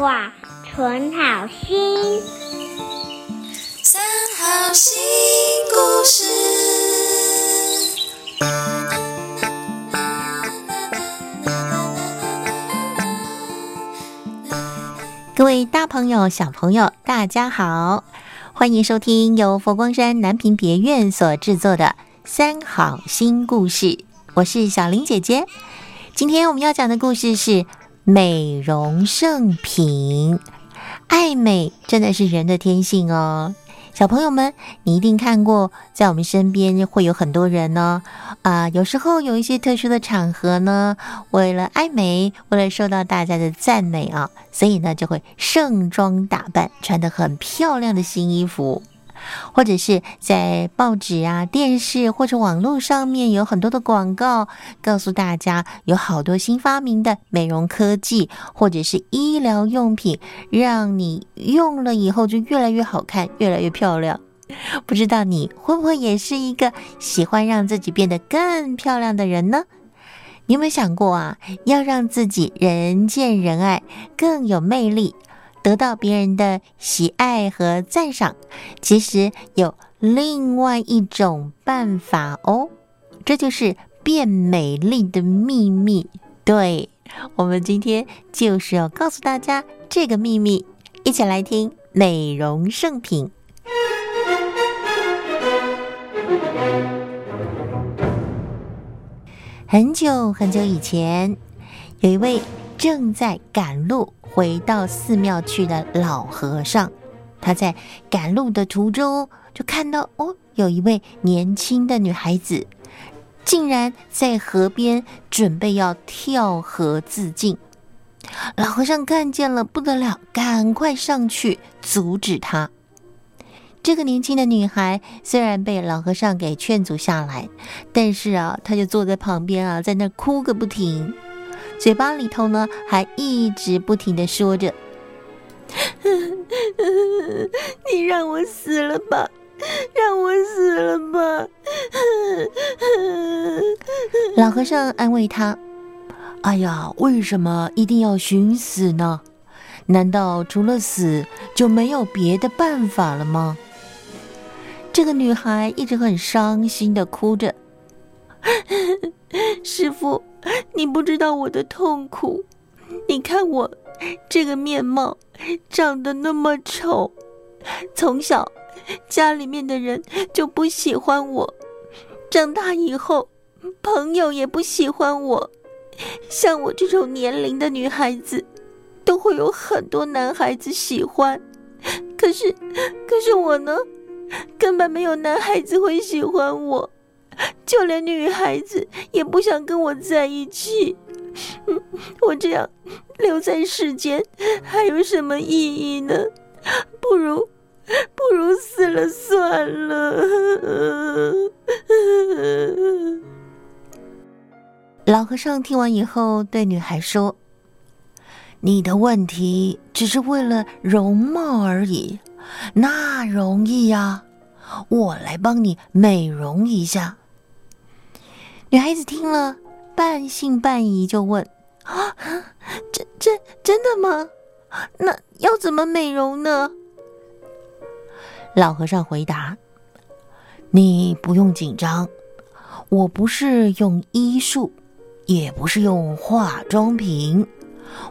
话，存好心。三好新故事。各位大朋友、小朋友，大家好，欢迎收听由佛光山南屏别院所制作的《三好新故事》，我是小林姐姐。今天我们要讲的故事是美容圣品。爱美真的是人的天性哦。小朋友们，你一定看过，在我们身边会有很多人呢。啊，有时候有一些特殊的场合呢，为了爱美，为了受到大家的赞美啊，所以呢就会盛装打扮，穿得很漂亮的新衣服。或者是在报纸啊、电视或者网络上面有很多的广告，告诉大家有好多新发明的美容科技或者是医疗用品，让你用了以后就越来越好看、越来越漂亮。不知道你会不会也是一个喜欢让自己变得更漂亮的人呢？你有没有想过啊，要让自己人见人爱、更有魅力？得到别人的喜爱和赞赏，其实有另外一种办法哦，这就是变美丽的秘密。对，我们今天就是要告诉大家这个秘密，一起来听美容圣品。很久很久以前，有一位正在赶路。回到寺庙去的老和尚，他在赶路的途中就看到哦，有一位年轻的女孩子，竟然在河边准备要跳河自尽。老和尚看见了不得了，赶快上去阻止她。这个年轻的女孩虽然被老和尚给劝阻下来，但是啊，她就坐在旁边啊，在那哭个不停。嘴巴里头呢，还一直不停的说着：“ 你让我死了吧，让我死了吧。”老和尚安慰他：“哎呀，为什么一定要寻死呢？难道除了死就没有别的办法了吗？”这个女孩一直很伤心的哭着：“ 师傅。”你不知道我的痛苦，你看我这个面貌长得那么丑，从小家里面的人就不喜欢我，长大以后朋友也不喜欢我，像我这种年龄的女孩子，都会有很多男孩子喜欢，可是可是我呢，根本没有男孩子会喜欢我。就连女孩子也不想跟我在一起，我这样留在世间还有什么意义呢？不如不如死了算了。老和尚听完以后，对女孩说：“你的问题只是为了容貌而已，那容易呀，我来帮你美容一下。”女孩子听了，半信半疑，就问：“ 啊，真真真的吗？那要怎么美容呢？”老和尚回答：“你不用紧张，我不是用医术，也不是用化妆品，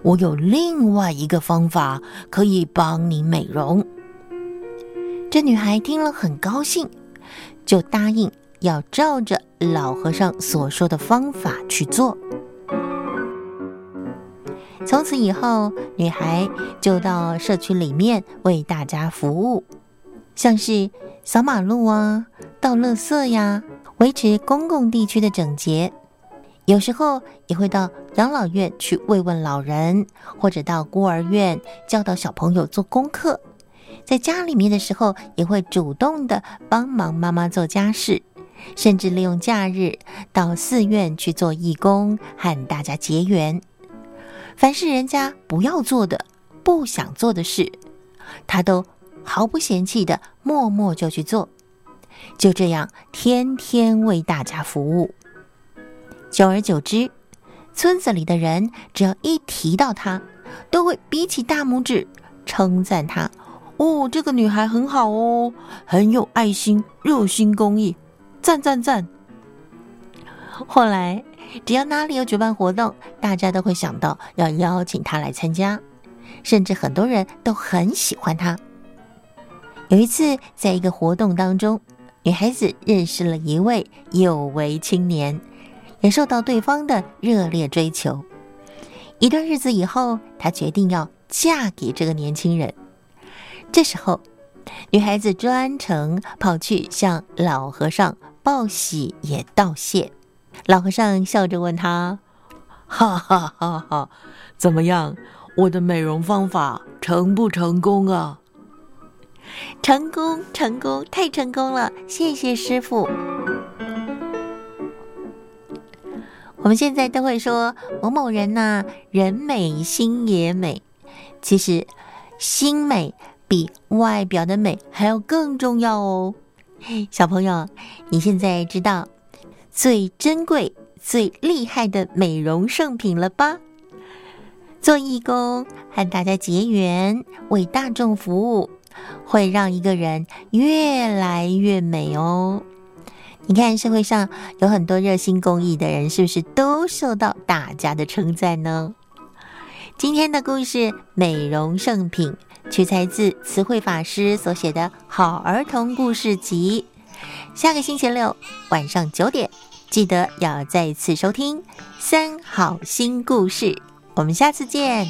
我有另外一个方法可以帮你美容。”这女孩听了很高兴，就答应。要照着老和尚所说的方法去做。从此以后，女孩就到社区里面为大家服务，像是扫马路啊、倒垃圾呀、维持公共地区的整洁。有时候也会到养老院去慰问老人，或者到孤儿院教导小朋友做功课。在家里面的时候，也会主动的帮忙妈妈做家事。甚至利用假日到寺院去做义工，和大家结缘。凡是人家不要做的、不想做的事，他都毫不嫌弃的默默就去做。就这样，天天为大家服务。久而久之，村子里的人只要一提到他，都会比起大拇指，称赞她：“哦，这个女孩很好哦，很有爱心，热心公益，赞赞赞。”后来，只要哪里有举办活动，大家都会想到要邀请他来参加，甚至很多人都很喜欢他。有一次，在一个活动当中，女孩子认识了一位有为青年，也受到对方的热烈追求。一段日子以后，她决定要嫁给这个年轻人。这时候，女孩子专程跑去向老和尚报喜也道谢。老和尚笑着问他：“哈哈哈哈，怎么样？我的美容方法成不成功啊？”成功，成功，太成功了！谢谢师傅。我们现在都会说某某人呐，人美心也美。其实，心美比外表的美还要更重要哦。小朋友，你现在知道最珍贵、最厉害的美容圣品了吧？做义工，和大家结缘，为大众服务。会让一个人越来越美哦。你看，社会上有很多热心公益的人，是不是都受到大家的称赞呢？今天的故事《美容圣品》取材自词汇法师所写的好儿童故事集。下个星期六晚上九点，记得要再次收听《三好新故事》。我们下次见。